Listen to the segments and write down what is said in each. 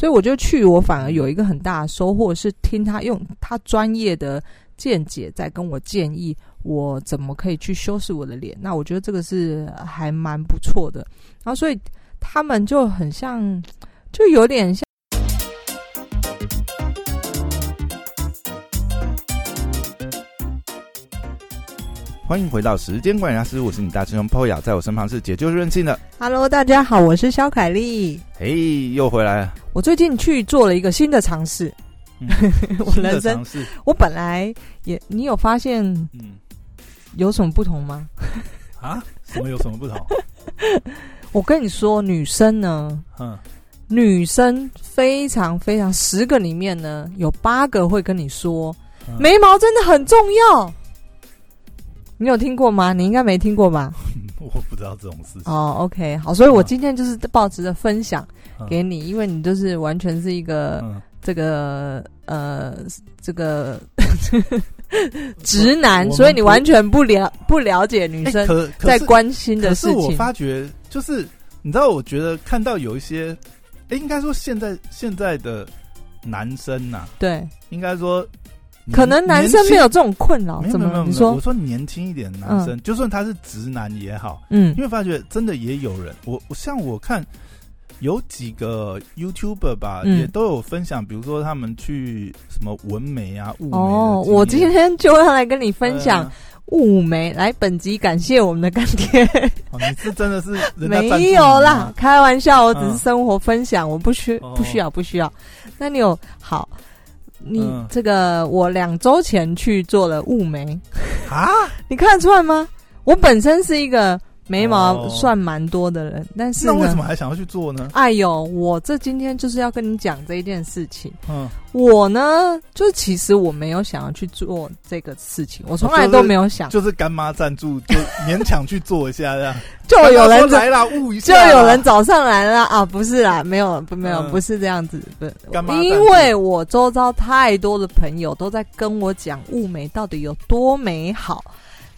所以我就去，我反而有一个很大的收获，是听他用他专业的见解在跟我建议，我怎么可以去修饰我的脸。那我觉得这个是还蛮不错的。然后所以他们就很像，就有点像。欢迎回到时间管理大师，我是你大师兄 Poya，在我身旁是解救任性的。Hello，大家好，我是肖凯丽。嘿，又回来了。我最近去做了一个新的尝试，嗯 我人生尝试，我本来也，你有发现嗯有什么不同吗？啊，什么有什么不同？我跟你说，女生呢，嗯，女生非常非常，十个里面呢，有八个会跟你说，嗯眉毛真的很重要。你有听过吗？你应该没听过吧？我不知道这种事情。哦，OK，好，所以我嗯今天就是抱持着分享嗯给你，因为你就是完全是一个嗯，这个呃这个 直男，所以你完全不了不了解女哎生可可在关心的可事情。是我发觉，就是你知道，我觉得看到有一些，哎，应该说现在现在的男生呐、对，应该说可能男生没有。这种困扰，怎没有没有说？我说年轻一点的男生，就算他是直男也好，嗯因为发觉真的也有人，我我像我看有几个 YouTuber 吧，嗯也都有分享，比如说他们去什么纹眉啊、雾眉哦，我今天就要来跟你分享呃雾眉。来，本集感谢我们的干爹，哦，你是真的是没有啦，，开玩笑，我只是嗯生活分享，我不需哦不需要不需要。那你有好？你嗯。这个我两周前去做了雾眉，啊，你看得出来吗？我本身是一个眉毛哦算蛮多的人，但是那为什，么还想要去做呢？哎呦，我这今天就是要跟你讲这一件事情。嗯，我呢，就其实我没有想要去做这个事情，我从来都没有想。就是干妈赞助，就勉强去做一下这样。就有人来了，误一就下就，有人找上来了啊！不是啦，没有不没有，嗯不是这样子，不因为我周遭太多的朋友都在跟我讲雾眉到底有多美好，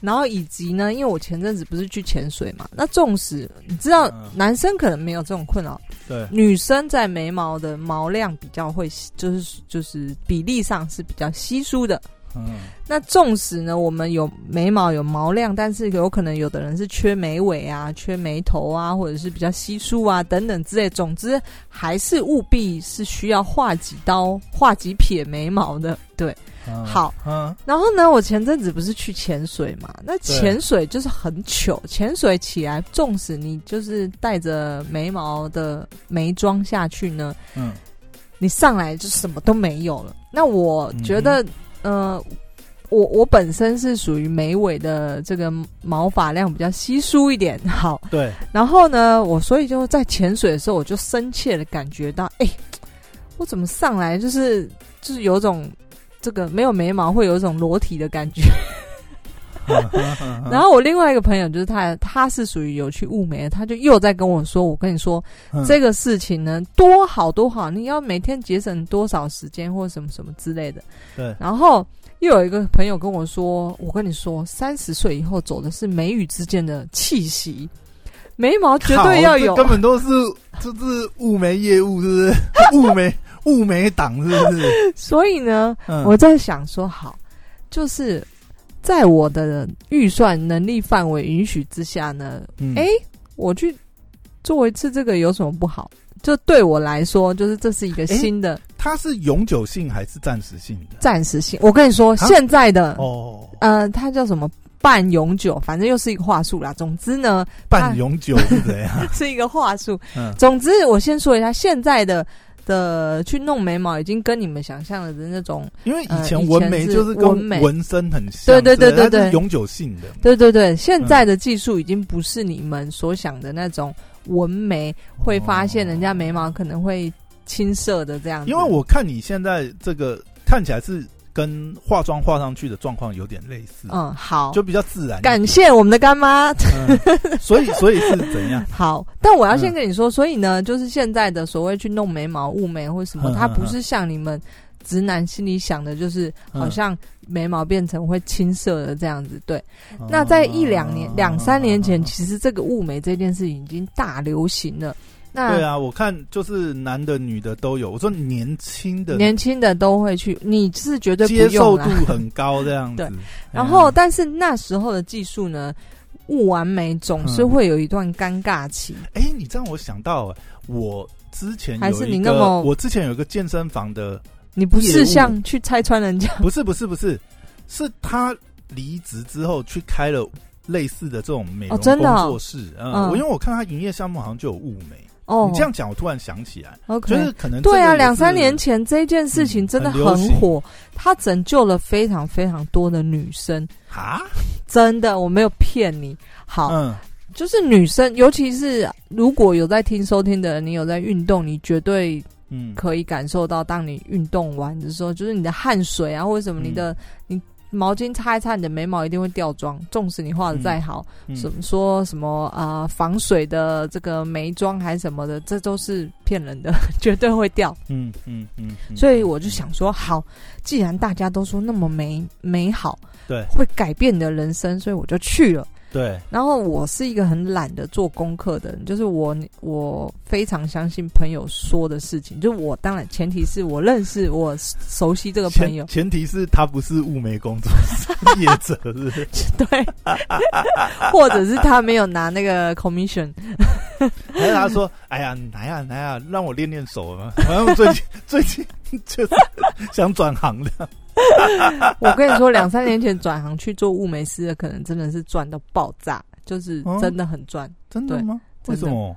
然后以及呢，因为我前阵子不是去潜水嘛，那纵使你知道嗯男生可能没有这种困扰，对，女生在眉毛的毛量比较会，就是就是比例上是比较稀疏的。嗯，那纵使呢，我们有眉毛有毛量，但是有可能有的人是缺眉尾啊、缺眉头啊，或者是比较稀疏啊等等之类。总之，还是务必是需要画几刀、画几撇眉毛的。对，嗯好，嗯，然后呢，我前阵子不是去潜水嘛？那潜水就是很糗，潜水起来，纵使你就是带着眉毛的眉妆下去呢，嗯，你上来就什么都没有了。那我觉嗯得，呃，我我本身是属于眉尾的这个毛发量比较稀疏一点，好，对，然后呢，我所以就在潜水的时候，我就深切的感觉到，哎、我怎么上来就是就是有种这个没有眉毛会有一种裸体的感觉。然后我另外一个朋友就是他，他是属于有去雾眉的，他就又在跟我说，我跟你说，嗯这个事情呢，多好多好，你要每天节省多少时间或什么什么之类的。对，然后又有一个朋友跟我说，我跟你说，三十岁以后走的是眉宇之间的气息，眉毛绝对要有。根本都是就是雾眉业务，是不是？雾眉雾眉党，是不是？所以呢，嗯我在想说，好，就是在我的预算能力范围允许之下呢，嗯哎、我去做一次这个有什么不好？就对我来说，就是这是一个新的它是永久性还是暂时性的？暂时性。我跟你说，啊现在的哦，呃，它叫什么半永久，反正又是一个话术啦。总之呢，半永久是怎样？是一个话术。嗯，总之，我先说一下，现在的的去弄眉毛，已经跟你们想象的那种，因为以呃前纹眉就是纹眉纹身很像，对对对对对永久性的。对对对，现在的技术已经不是你们所想的那种纹眉，会发现人家眉毛可能会青色的这样子。因为我看你现在这个看起来是跟化妆化上去的状况有点类似，嗯好，就比较自然。感谢我们的干妈。嗯，所以 所以是怎样？好，但我要先嗯跟你说，所以呢，就是现在的所谓去弄眉毛、雾眉或什么，它不是像你们直男心里想的，就是好像眉毛变成会青色的这样子。对，哦那在一两年、两三年前，其实这个雾眉这件事情已经大流行了。那对啊，我看就是男的女的都有。我说年轻的年轻的都会去，你是绝对不接受度很高这样子。然后，但是那时候的技术呢，不完美总是嗯会有一段尴尬期。哎、你这样我想到，哎我之前还是你那么我之前有一个健身房的，你不是像去拆穿人家，不是不是不是，是他离职之后去开了类似的这种美容工作室。嗯，嗯我因为我看他营业项目好像就有物美。哦。你这样讲，我突然想起来就是可能对啊，两三年前这件事情嗯真的很火，它拯救了非常非常多的女生，啊，真的，我没有骗你。好，嗯。就是女生，尤其是如果有在听收听的人，你有在运动，你绝对嗯，可以感受到，当你运动完的时候，就是你的汗水啊，或者什么，嗯你的、你毛巾擦一擦，你的眉毛一定会掉妆。纵使你画的再好，嗯什么说什么啊、呃防水的这个眉妆还是什么的，这都是骗人的，绝对会掉。嗯嗯嗯，嗯所以我就想说，好，既然大家都说那么美美好，对会改变你的人生，所以我就去了。对，然后我是一个很懒得做功课的人，就是我我非常相信朋友说的事情，就我当然前提是我认识我熟悉这个朋友前，前提是他不是物美工作室 业者，是是？对，或者是他没有拿那个 commission，还是他说：“哎呀，来呀来呀，让我练练手嘛。反正我最近最近就是想转行的。我跟你说，两三年前转行去做物美师的，可能真的是赚到爆炸，就是哦真的很赚。真的吗？为什么？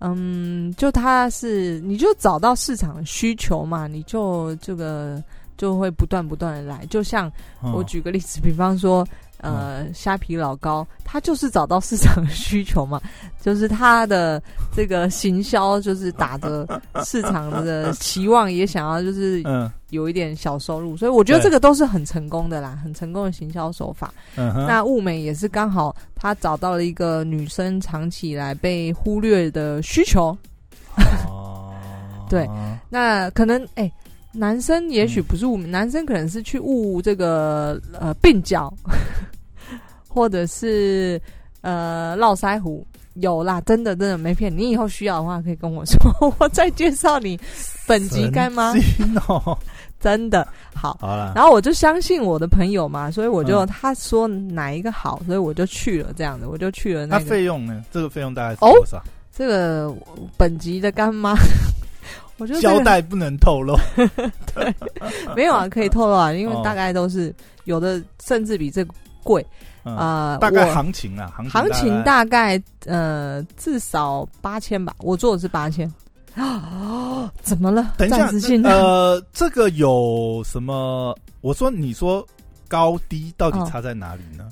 嗯，就他是，你就找到市场的需求嘛，你就这个就会不断不断的来。就像我嗯举个例子，比方说，呃，虾皮老高，他就是找到市场的需求嘛，就是他的这个行销就是打着 市场的期望，也想要就是嗯有一点小收入，所以我觉得这个都是很成功的啦，很成功的行销手法。那物美也是刚好，他找到了一个女生长期以来被忽略的需求。哦 对那可能哎、男生也许不是物美，男生可能是去悟这个呃鬓角，或者是呃络腮胡。有啦，真的真的没骗你。你以后需要的话，可以跟我说，我再介绍你本级干妈。哦，真的好，好了，然后我就相信我的朋友嘛，所以我就、嗯他说哪一个好，所以我就去了，这样的我就去了那那费用呢？这个费用大概是哦多少？这个本级的干妈，我觉得这个交代不能透露 对。没有啊，可以透露啊，因为哦大概都是有的，甚至比这个贵嗯，啊、大概行情啊，行情行情大大概呃至少八千吧，我做的是八千。啊，怎么了？等一下呃，这个有什么？我说，你说高低到底嗯差在哪里呢？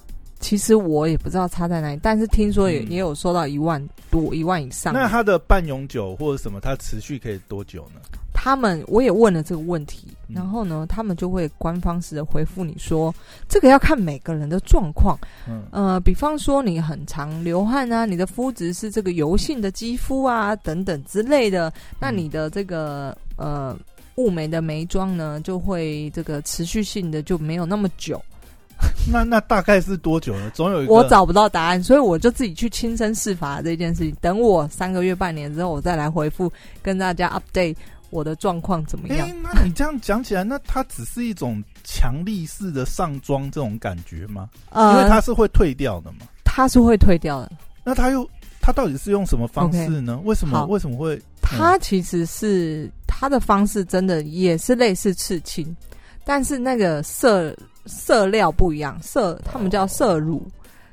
其实我也不知道差在哪里，但是听说也、嗯也有收到一万多、一万以上。那它的半永久或者什么，它持续可以多久呢？他们我也问了这个问题，嗯然后呢，他们就会官方式的回复你说，这个要看每个人的状况。嗯呃，比方说你很常流汗啊，你的肤质是这个油性的肌肤啊，等等之类的，那你的这个呃雾眉的眉妆呢，就会这个持续性的就没有那么久。那那大概是多久呢？总有一个我找不到答案，所以我就自己去亲身试法这件事情。等我三个月、半年之后，我再来回复跟大家 update 我的状况怎么哎、样。那你这样讲起来，那它只是一种强力式的上妆这种感觉吗？因为呃，它是会退掉的嘛。它是会退掉的。那它又它到底是用什么方式呢为什么为什么会？它其实是它的方式真的也是类似刺青，但是那个色色料不一样，色他们叫色乳。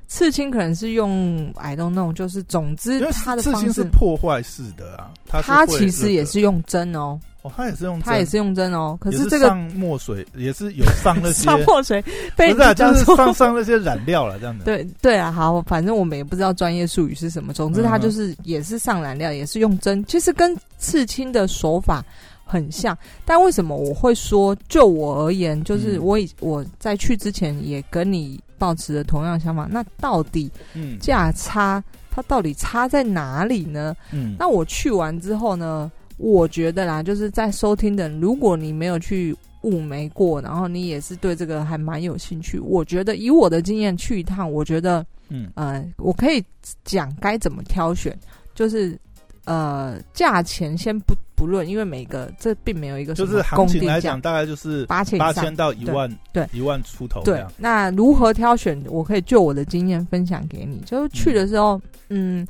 刺青可能是用 I don't know，就是总之它的刺青是方式，破坏式的啊，它是它其实也是用针哦，哦，它也是用针，它也是用针哦。可是这个上墨水也是有上那些 上墨水被不是啊，就是上上那些染料了，这样的。对对啊，好，反正我们也不知道专业术语是什么。总之，它就是也是上染料，也是用针，其实跟刺青的手法很像。但为什么我会说，就我而言，就是嗯我以我在去之前也跟你保持着同样想法。那到底嗯价差它到底差在哪里呢？嗯，那我去完之后呢，我觉得啦，就是在收听的，如果你没有去雾眉过，然后你也是对这个还蛮有兴趣，我觉得以我的经验去一趟，我觉得嗯呃，我可以讲该怎么挑选，就是呃，价钱先不不论，因为每个这并没有一个就是行情来讲，大概就是八千八千到一万，对，一万出头。对，那如何挑选？我可以就我的经验分享给你。就是去的时候，嗯，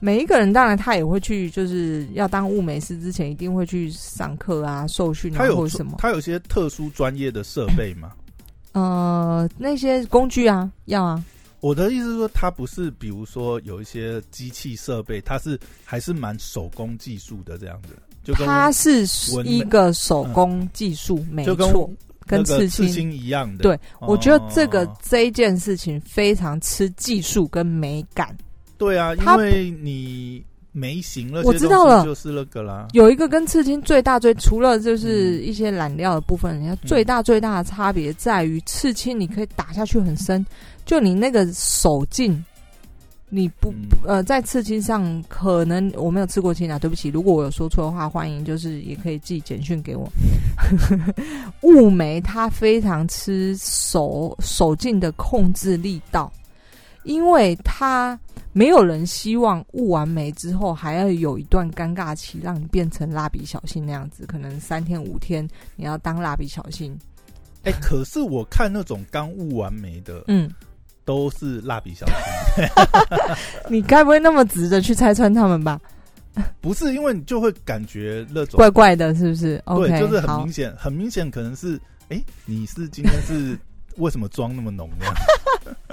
每一个人当然他也会去，就是要当物美师之前，一定会去上课啊、受训啊，或者什么。他有些特殊专业的设备吗？呃，那些工具啊，要啊。我的意思是说，它不是，比如说有一些机器设备，它是还是蛮手工技术的这样子。就它是一个手工技术，没错，跟刺青一样的。对，我觉得这个这一件事情非常吃技术跟美感。对啊，因为你眉形了，我知道了，就是那个啦。有一个跟刺青最大最除了就是一些染料的部分，人家最大最大的差别在于刺青，你可以打下去很深。就你那个手劲，你不呃，在刺青上可能我没有刺过青啊，对不起，如果我有说错的话，欢迎就是也可以寄简讯给我。雾眉它非常吃手手劲的控制力道，因为他没有人希望雾完眉之后还要有一段尴尬期，让你变成蜡笔小新那样子，可能三天五天你要当蜡笔小新。哎，可是我看那种刚雾完眉的，嗯。都是蜡笔小新，你该不会那么直的去拆穿他们吧？不是，因为你就会感觉那种怪怪的，是不是？对，就是很明显，很明显，可能是哎，你是今天是为什么妆那么浓呢？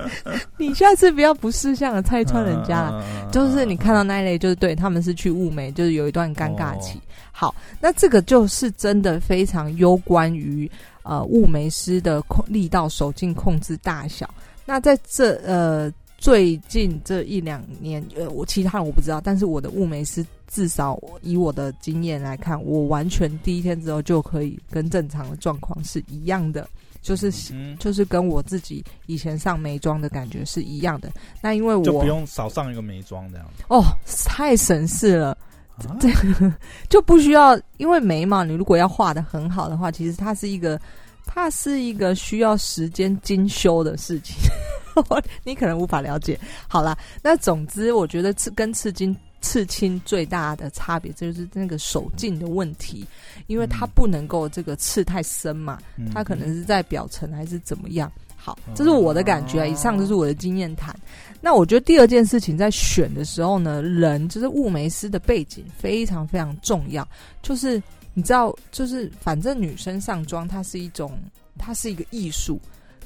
你下次不要不识相的拆穿人家了。就是你看到那一类，就是对他们是去雾眉，就是有一段尴尬期。好，那这个就是真的非常攸关于呃雾眉师的控力道、手劲控制大小。那在这呃最近这一两年，呃，我其他人我不知道，但是我的雾眉师至少以我的经验来看，我完全第一天之后就可以跟正常的状况是一样的，就是就是跟我自己以前上眉妆的感觉是一样的。那因为我就不用少上一个眉妆这样哦，太省事了，这 就不需要，因为眉毛你如果要画的很好的话，其实它是一个。它是一个需要时间精修的事情，你可能无法了解。好了，那总之，我觉得刺跟刺青刺青最大的差别就是那个手劲的问题，因为它不能够这个刺太深嘛，它可能是在表层还是怎么样。好，这是我的感觉啊。以上就是我的经验谈。那我觉得第二件事情在选的时候呢，人就是雾眉师的背景非常非常重要，就是。你知道，就是反正女生上妆，它是一种，它是一个艺术。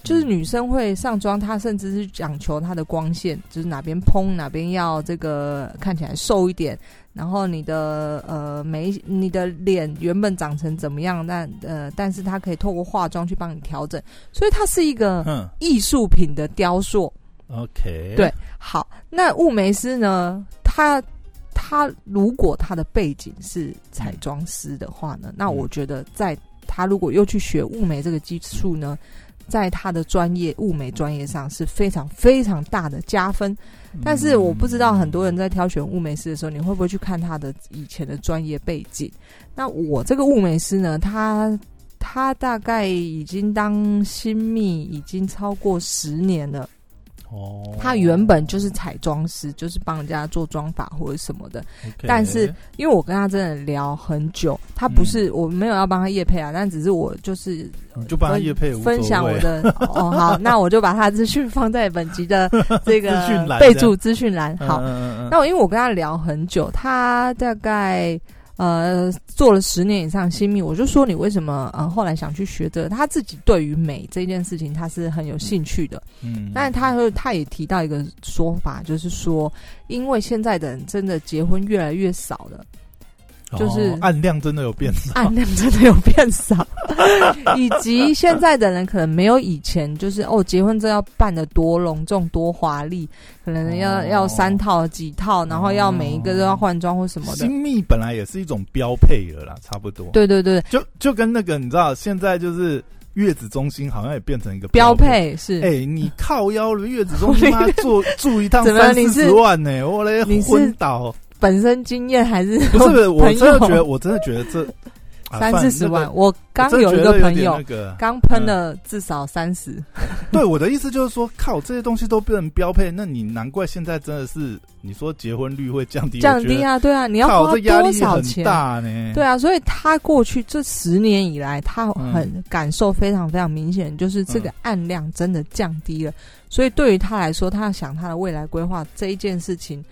就是女生会上妆，她甚至是讲求她的光线，就是哪边蓬，哪边要这个看起来瘦一点。然后你的呃眉，你的脸原本长成怎么样，但呃，但是她可以透过化妆去帮你调整。所以它是一个艺术品的雕塑。OK，对，好，那雾眉师呢，他。他如果他的背景是彩妆师的话呢，那我觉得在他如果又去学雾眉这个技术呢，在他的专业物美专业上是非常非常大的加分。但是我不知道很多人在挑选物美师的时候，你会不会去看他的以前的专业背景？那我这个物美师呢，他他大概已经当新密已经超过十年了。哦，他原本就是彩妆师，就是帮人家做妆法或者什么的。但是因为我跟他真的聊很久，他不是我没有要帮他叶配啊，但只是我就是就帮他叶配，分享我的 哦。好，那我就把他资讯放在本集的 这个备注资讯栏。好，那我因为我跟他聊很久，他大概。呃，做了十年以上新密，我就说你为什么呃后来想去学的？他自己对于美这件事情，他是很有兴趣的。嗯，但是他他也提到一个说法，就是说，因为现在的人真的结婚越来越少了。就是暗量真的有变少，暗量真的有变少，以及现在的人可能没有以前就是哦，结婚证要办的多隆重多华丽，可能要要三套几套，然后要每一个都要换装或什么的。新密本来也是一种标配了啦，差不多。对对对，就就跟那个你知道，现在就是月子中心好像也变成一个标配，是。哎，你靠腰的月子中心妈住住 一趟三四十万呢，我嘞昏倒。本身经验还是不是？我真的觉得，我真的觉得这三四十万。我刚有一个朋友刚喷了至少三十，对我的意思就是说，靠这些东西都变成标配，那你难怪现在真的是你说结婚率会降低，降低啊，对啊，你要花多少钱？大呢？对啊，所以他过去这十年以来，他很嗯感受非常非常明显，就是这个案量真的降低了。所以对于他来说，他要想他的未来规划这一件事情，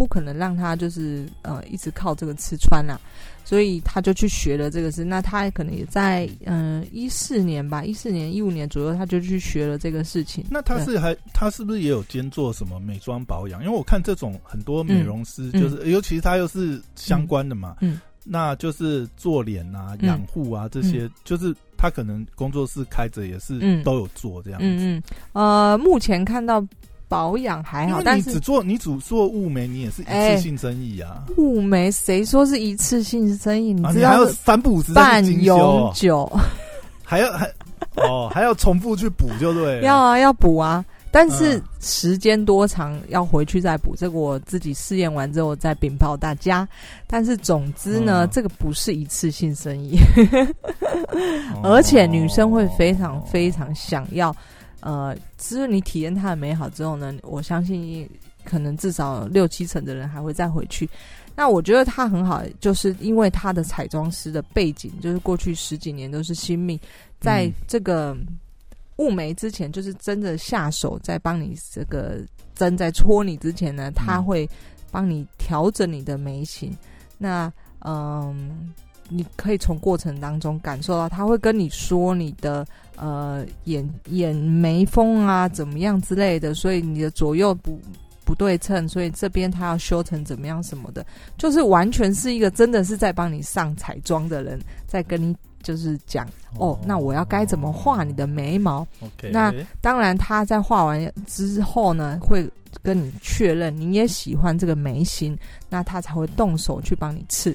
不可能让他就是呃一直靠这个吃穿啦。所以他就去学了这个事。那他可能也在嗯一四年吧，一四年一五年左右，他就去学了这个事情。那他是还他是不是也有兼做什么美妆保养？因为我看这种很多美容师，嗯就是、尤其是他又是相关的嘛，嗯那就是做脸啊、嗯养护啊这些，就是他可能工作室开着也是嗯都有做这样子。嗯嗯，呃，目前看到保养还好，但是你只做你只做物美，你也是一哎次性生意啊。雾眉谁说是一次性生意？你还要三不五时半永哦，久。还要还哦，还要重复去补，就对了。要啊，要补啊，但是嗯时间多长要回去再补，这个我自己试验完之后再禀报大家。但是总之呢，嗯这个不是一次性生意，哦而且女生会非常非常想要，呃，只是你体验它的美好之后呢，我相信可能至少六七成的人还会再回去。那我觉得它很好，就是因为它的彩妆师的背景，就是过去十几年都是新密，在嗯这个雾眉之前，就是真的下手在帮你这个针在戳你之前呢，他会帮你调整你的眉形。那嗯，你可以从过程当中感受到，他会跟你说你的呃眼眼眉峰啊怎么样之类的，所以你的左右不。不对称，所以这边他要修成怎么样什么的，就是完全是一个真的是在帮你上彩妆的人在跟你就是讲哦，那我要该怎么画你的眉毛那当然，他在画完之后呢，会跟你确认你也喜欢这个眉形，那他才会动手去帮你刺。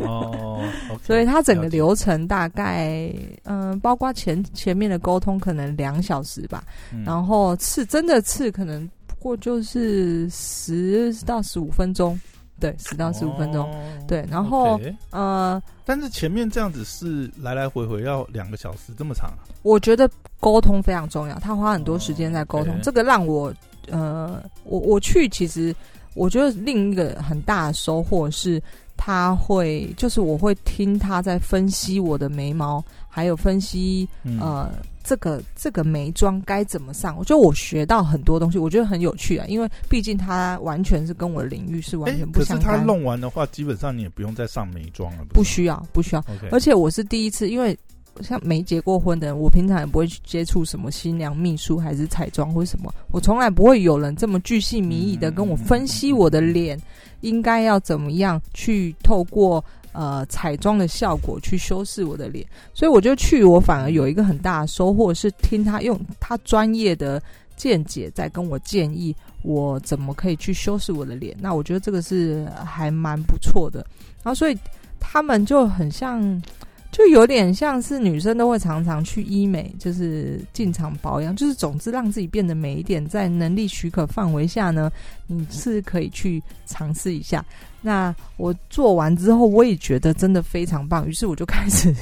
哦 所以他整个流程大概，嗯、包括前前面的沟通可能两小时吧，嗯。然后刺真的刺可能不过就是十到十五分钟，对，十到十五分钟，哦对然后呃，但是前面这样子是来来回回要两个小时这么长啊？我觉得沟通非常重要，他花很多时间在沟通，这个让我呃，我我去其实我觉得另一个很大的收获是，他会就是我会听他在分析我的眉毛，还有分析嗯。呃这个这个眉妆该怎么上，我觉得我学到很多东西，我觉得很有趣啊，因为毕竟他完全是跟我的领域是完哎全不可是他弄完的话，基本上你也不用再上眉妆了，是不需要不需要。而且我是第一次，因为像没结过婚的人，我平常也不会去接触什么新娘秘书还是彩妆或什么，我从来不会有人这么巨细靡遗的跟我分析我的脸应该要怎么样去透过呃彩妆的效果去修饰我的脸，所以我就去，我反而有一个很大的收获是听他用他专业的见解在跟我建议我怎么可以去修饰我的脸，那我觉得这个是还蛮不错的，然后所以他们就很像。就有点像是女生都会常常去医美，就是进场保养，就是总之让自己变得美一点，在能力许可范围下呢，你是可以去尝试一下。那我做完之后，我也觉得真的非常棒，于是我就开始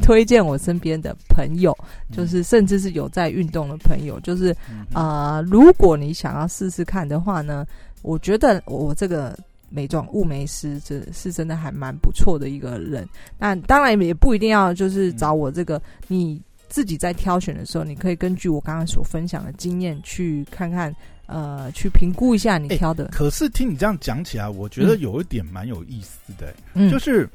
推荐我身边的朋友，就是甚至是有在运动的朋友，就是啊呃，如果你想要试试看的话呢，我觉得我这个美妆雾眉师这是真的还蛮不错的一个人。那当然也不一定要就是找我这个，你自己在挑选的时候，你可以根据我刚刚所分享的经验去看看，呃，去评估一下你哎挑的。可是听你这样讲起来，我觉得嗯有一点蛮有意思的、嗯，就是，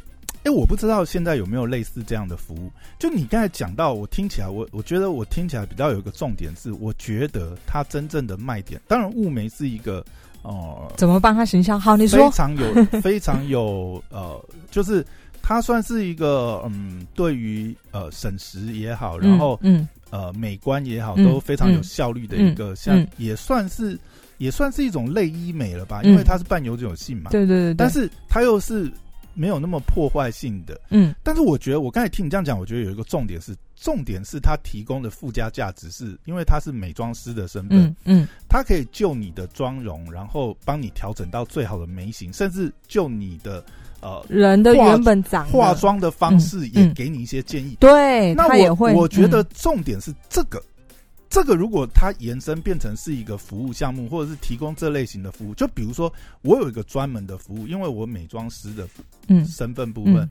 哎、我不知道现在有没有类似这样的服务。就你刚才讲到，我听起来，我我觉得我听起来比较有一个重点是，我觉得它真正的卖点，当然雾眉是一个哦、怎么帮他形象？好，你说。非，常有 非常有呃，就是他算是一个嗯，对于呃省时也好，然后、嗯。呃美观也好，嗯都非常有效率的一个，像嗯。也算是也算是一种类医美了吧，嗯。因为它是半永久性嘛。对对对，但是它又是没有那么破坏性的。嗯但是我觉得，我刚才听你这样讲，我觉得有一个重点是，重点是它提供的附加价值是，因为它是美妆师的身份，嗯嗯它可以就你的妆容，然后帮你调整到最好的眉形，甚至就你的呃人的原本长化，妆的方式也给你一些建议。对，那我也会。我觉得嗯重点是这个。这个如果它延伸变成是一个服务项目，或者是提供这类型的服务，就比如说我有一个专门的服务，因为我美妆师的嗯。身份部分，嗯。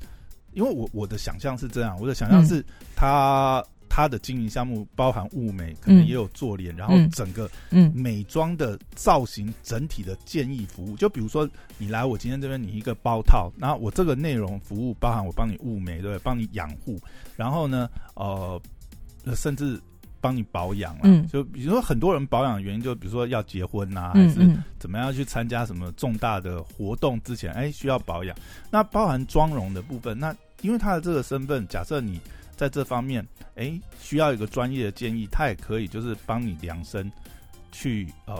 因为我我的想象是这样，我的想象是它它的经营项目包含物美，可能嗯也有做脸，然后嗯。整个嗯。美妆的造型整体的建议服务，就比如说你来我今天这边，你一个包套，然后我这个内容服务包含我帮你物美，对不对？帮你养护，然后呢，呃，甚至帮你保养了。嗯就比如说很多人保养的原因，就比如说要结婚啊，还是怎么样去参加什么重大的活动之前，哎，需要保养。那包含妆容的部分，那因为他的这个身份，假设你在这方面，哎，需要一个专业的建议，他也可以就是帮你量身去呃，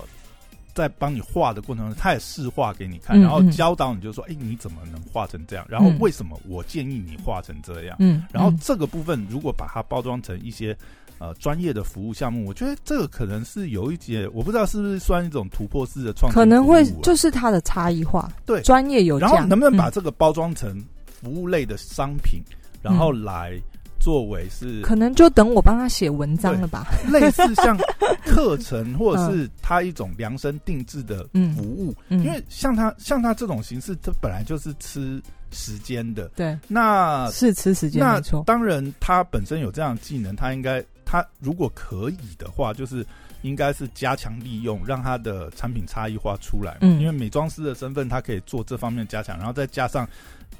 在帮你画的过程中，他也试画给你看，嗯然后嗯。教导你就说，哎，你怎么能画成这样？然后嗯。为什么我建议你画成这样？嗯，然后嗯。这个部分如果把它包装成一些呃专业的服务项目，我觉得这个可能是有一节，我不知道是不是算一种突破式的创新可能会就是它的差异化，对。专业有价，然后能不能把嗯。这个包装成服务类的商品，然后来作为是可能就等我帮他写文章了吧？类似像课程或者是 他一种量身定制的嗯服务？嗯，因为像他像他这种形式，他本来就是吃时间的。对那是吃时间那没错，当然，他本身有这样的技能，他应该他如果可以的话，就是应该是加强利用，让他的产品差异化出来。嗯因为美妆师的身份，他可以做这方面加强，然后再加上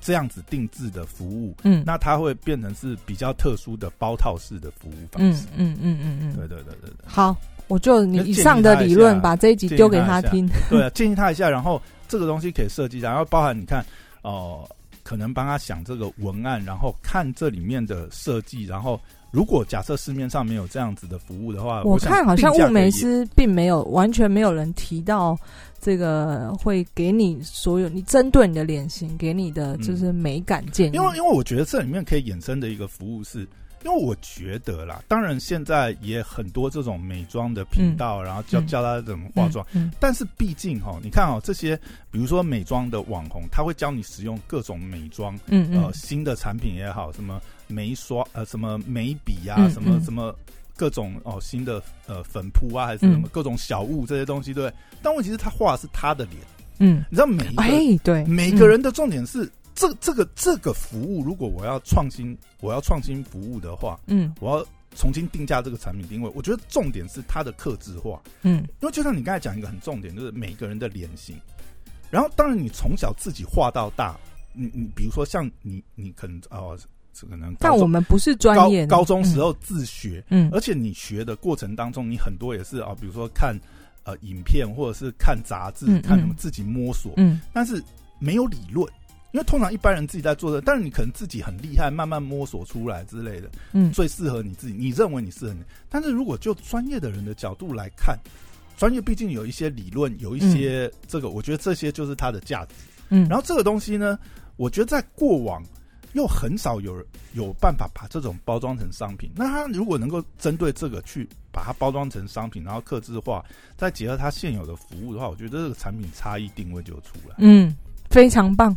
这样子定制的服务，嗯。那它会变成是比较特殊的包套式的服务方嗯式。嗯嗯嗯嗯，对对对对对，好，我就你以上的理论把这一集丢给他听，对啊，建议他一下，然后这个东西可以设计然后包含你看哦、可能帮他想这个文案，然后看这里面的设计，然后如果假设市面上没有这样子的服务的话，我看好像雾眉定价可以。也师并没有完全没有人提到这个会给你所有你针对你的脸型给你的嗯。就是美感建议，因为因为我觉得这里面可以衍生的一个服务是，因为我觉得啦，当然现在也很多这种美妆的频道，然后教嗯教他怎么化妆，嗯，但是毕竟哈，你看哦，这些比如说美妆的网红，他会教你使用各种美妆，呃，新的产品也好，什么眉刷呃，什么眉笔啊，嗯什么嗯什么各种哦新的呃粉扑啊，还是什么嗯各种小物这些东西，对不对？但问题是他画的是他的脸，嗯，你知道每哎对，每个人的重点是。这这个这个服务，如果我要创新，我要创新服务的话，嗯我要重新定价这个产品定位。我觉得重点是它的克制化，嗯因为就像你刚才讲一个很重点，就是每个人的脸型。然后，当然你从小自己画到大，你你比如说像你你可能哦，这可能但我们不是专业高，高中时候自学，嗯，嗯而且你学的过程当中，你很多也是啊、比如说看呃影片或者是看杂志，看什么自己摸索，嗯但是没有理论。因为通常一般人自己在做的，但是你可能自己很厉害，慢慢摸索出来之类的，嗯最适合你自己，你认为你适合你。但是如果就专业的人的角度来看，专业毕竟有一些理论，有一些这个，我觉得这些就是它的价值。嗯，然后这个东西呢，我觉得在过往又很少有人有办法把这种包装成商品。那他如果能够针对这个去把它包装成商品，然后刻制化，再结合它现有的服务的话，我觉得这个产品差异定位就出来。嗯非常棒，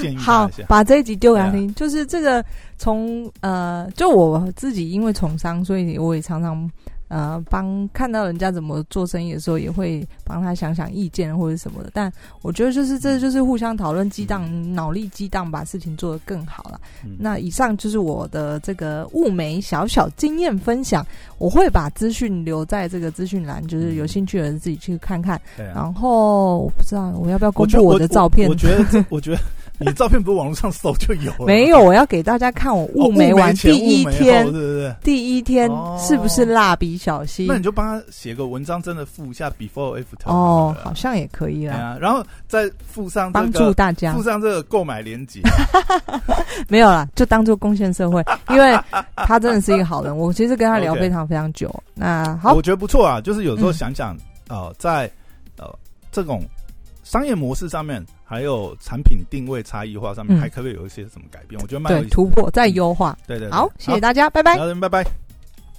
建议好，，把这一集丢给他听。就是这个从呃，就我自己因为从商，所以我也常常呃帮看到人家怎么做生意的时候，也会帮他想想意见或者什么的。但我觉得就是这就是互相讨论激荡，脑力激荡，把事情做得更好了。嗯那以上就是我的这个物美小小经验分享，我会把资讯留在这个资讯栏，就是有兴趣的人自己去看看。然后我不知道我要不要公布我的照片我，觉得，我觉得你照片不是网络上搜就有了，没有，我要给大家看我哦雾眉完第一天对，对对？第一天哦是不是蜡笔小新那？你就帮他写个文章，真的附一下 before after 哦，好像也可以啊，然后再附上帮助大家附。上这个购买链接，没有啦，就当做贡献社会，因为他真的是一个好人。我其实跟他聊非常非常久。那好我，觉得不错啊。就是有时候嗯想想，呃，在呃这种商业模式上面，还有产品定位差异化上面，嗯还可不可以有一些什么改变？我觉得蛮有意思的。对突破再优化。对对对好，谢谢大家，拜拜。好，拜拜。